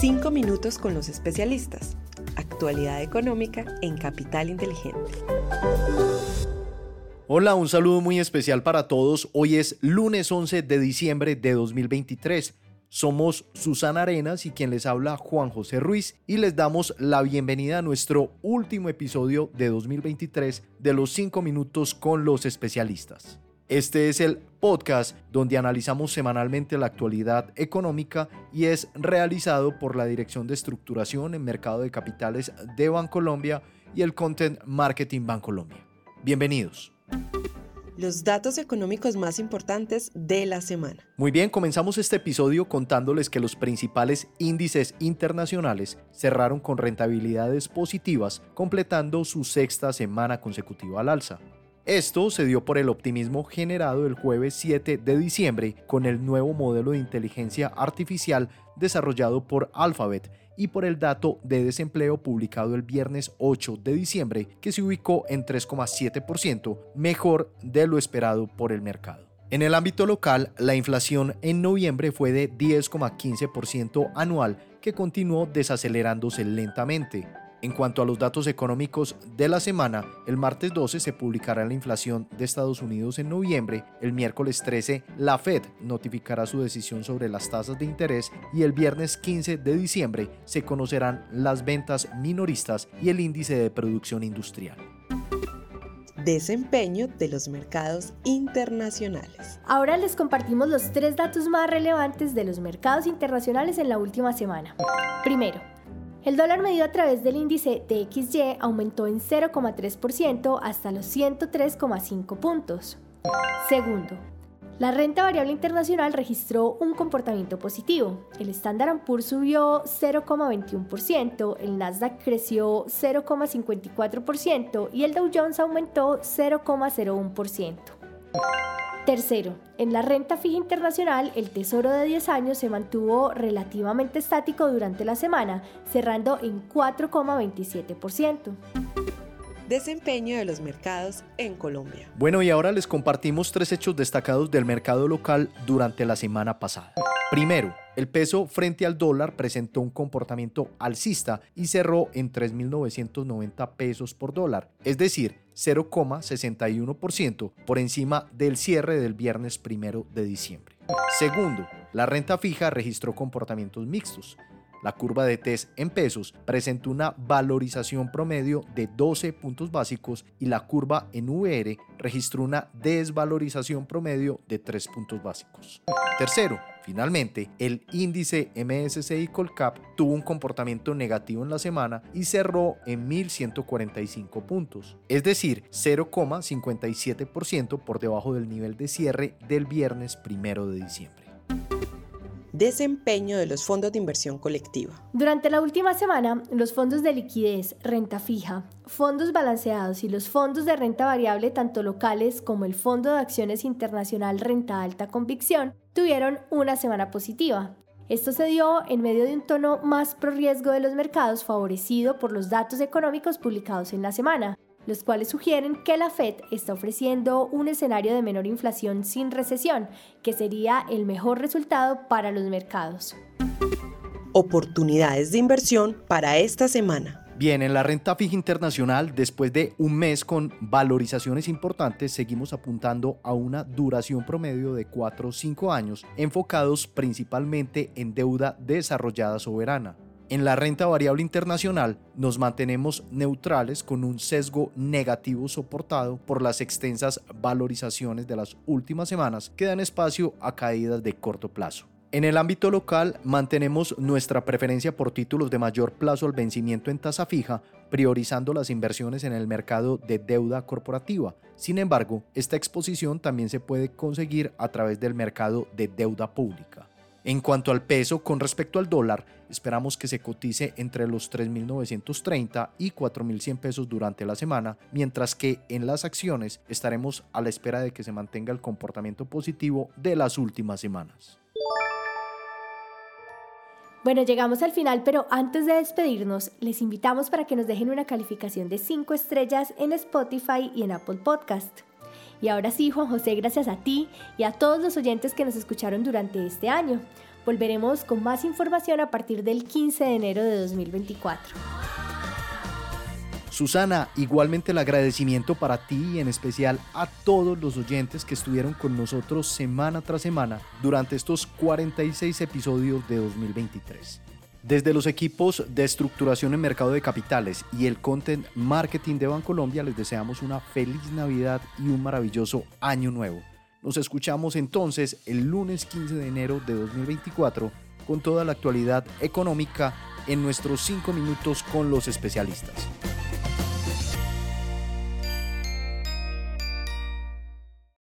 Cinco minutos con los especialistas. Actualidad económica en Capital Inteligente. Hola, un saludo muy especial para todos. Hoy es lunes 11 de diciembre de 2023. Somos Susana Arenas y quien les habla Juan José Ruiz y les damos la bienvenida a nuestro último episodio de 2023 de los 5 minutos con los especialistas. Este es el podcast donde analizamos semanalmente la actualidad económica y es realizado por la Dirección de Estructuración en Mercado de Capitales de Bancolombia y el Content Marketing Bancolombia. Bienvenidos. Los datos económicos más importantes de la semana. Muy bien, comenzamos este episodio contándoles que los principales índices internacionales cerraron con rentabilidades positivas, completando su sexta semana consecutiva al alza. Esto se dio por el optimismo generado el jueves 7 de diciembre con el nuevo modelo de inteligencia artificial desarrollado por Alphabet y por el dato de desempleo publicado el viernes 8 de diciembre que se ubicó en 3,7%, mejor de lo esperado por el mercado. En el ámbito local, la inflación en noviembre fue de 10,15% anual que continuó desacelerándose lentamente. En cuanto a los datos económicos de la semana, el martes 12 se publicará la inflación de Estados Unidos en noviembre, el miércoles 13 la Fed notificará su decisión sobre las tasas de interés y el viernes 15 de diciembre se conocerán las ventas minoristas y el índice de producción industrial desempeño de los mercados internacionales. Ahora les compartimos los tres datos más relevantes de los mercados internacionales en la última semana. Primero, el dólar medido a través del índice TXY aumentó en 0,3% hasta los 103,5 puntos. Segundo, la renta variable internacional registró un comportamiento positivo. El Standard Poor's subió 0,21%, el Nasdaq creció 0,54% y el Dow Jones aumentó 0,01%. Tercero, en la renta fija internacional, el tesoro de 10 años se mantuvo relativamente estático durante la semana, cerrando en 4,27% desempeño de los mercados en Colombia. Bueno, y ahora les compartimos tres hechos destacados del mercado local durante la semana pasada. Primero, el peso frente al dólar presentó un comportamiento alcista y cerró en 3.990 pesos por dólar, es decir, 0,61% por encima del cierre del viernes primero de diciembre. Segundo, la renta fija registró comportamientos mixtos. La curva de TES en pesos presentó una valorización promedio de 12 puntos básicos y la curva en VR registró una desvalorización promedio de 3 puntos básicos. Tercero, Finalmente, el índice MSCI Colcap tuvo un comportamiento negativo en la semana y cerró en 1.145 puntos, es decir, 0,57% por debajo del nivel de cierre del viernes primero de diciembre desempeño de los fondos de inversión colectiva. Durante la última semana, los fondos de liquidez, renta fija, fondos balanceados y los fondos de renta variable, tanto locales como el Fondo de Acciones Internacional Renta Alta Convicción, tuvieron una semana positiva. Esto se dio en medio de un tono más pro riesgo de los mercados favorecido por los datos económicos publicados en la semana, los cuales sugieren que la Fed está ofreciendo un escenario de menor inflación sin recesión, que sería el mejor resultado para los mercados. Oportunidades de inversión para esta semana. Bien, en la renta fija internacional, después de un mes con valorizaciones importantes, seguimos apuntando a una duración promedio de 4 o 5 años, enfocados principalmente en deuda desarrollada soberana. En la renta variable internacional nos mantenemos neutrales con un sesgo negativo soportado por las extensas valorizaciones de las últimas semanas que dan espacio a caídas de corto plazo. En el ámbito local mantenemos nuestra preferencia por títulos de mayor plazo al vencimiento en tasa fija, priorizando las inversiones en el mercado de deuda corporativa. Sin embargo, esta exposición también se puede conseguir a través del mercado de deuda pública. En cuanto al peso con respecto al dólar, esperamos que se cotice entre los 3.930 y 4.100 pesos durante la semana, mientras que en las acciones estaremos a la espera de que se mantenga el comportamiento positivo de las últimas semanas. Bueno, llegamos al final, pero antes de despedirnos, les invitamos para que nos dejen una calificación de 5 estrellas en Spotify y en Apple Podcast. Y ahora sí, Juan José, gracias a ti y a todos los oyentes que nos escucharon durante este año. Volveremos con más información a partir del 15 de enero de 2024. Susana, igualmente el agradecimiento para ti y en especial a todos los oyentes que estuvieron con nosotros semana tras semana durante estos 46 episodios de 2023. Desde los equipos de estructuración en mercado de capitales y el content marketing de Bancolombia les deseamos una feliz Navidad y un maravilloso año nuevo. Nos escuchamos entonces el lunes 15 de enero de 2024 con toda la actualidad económica en nuestros 5 minutos con los especialistas.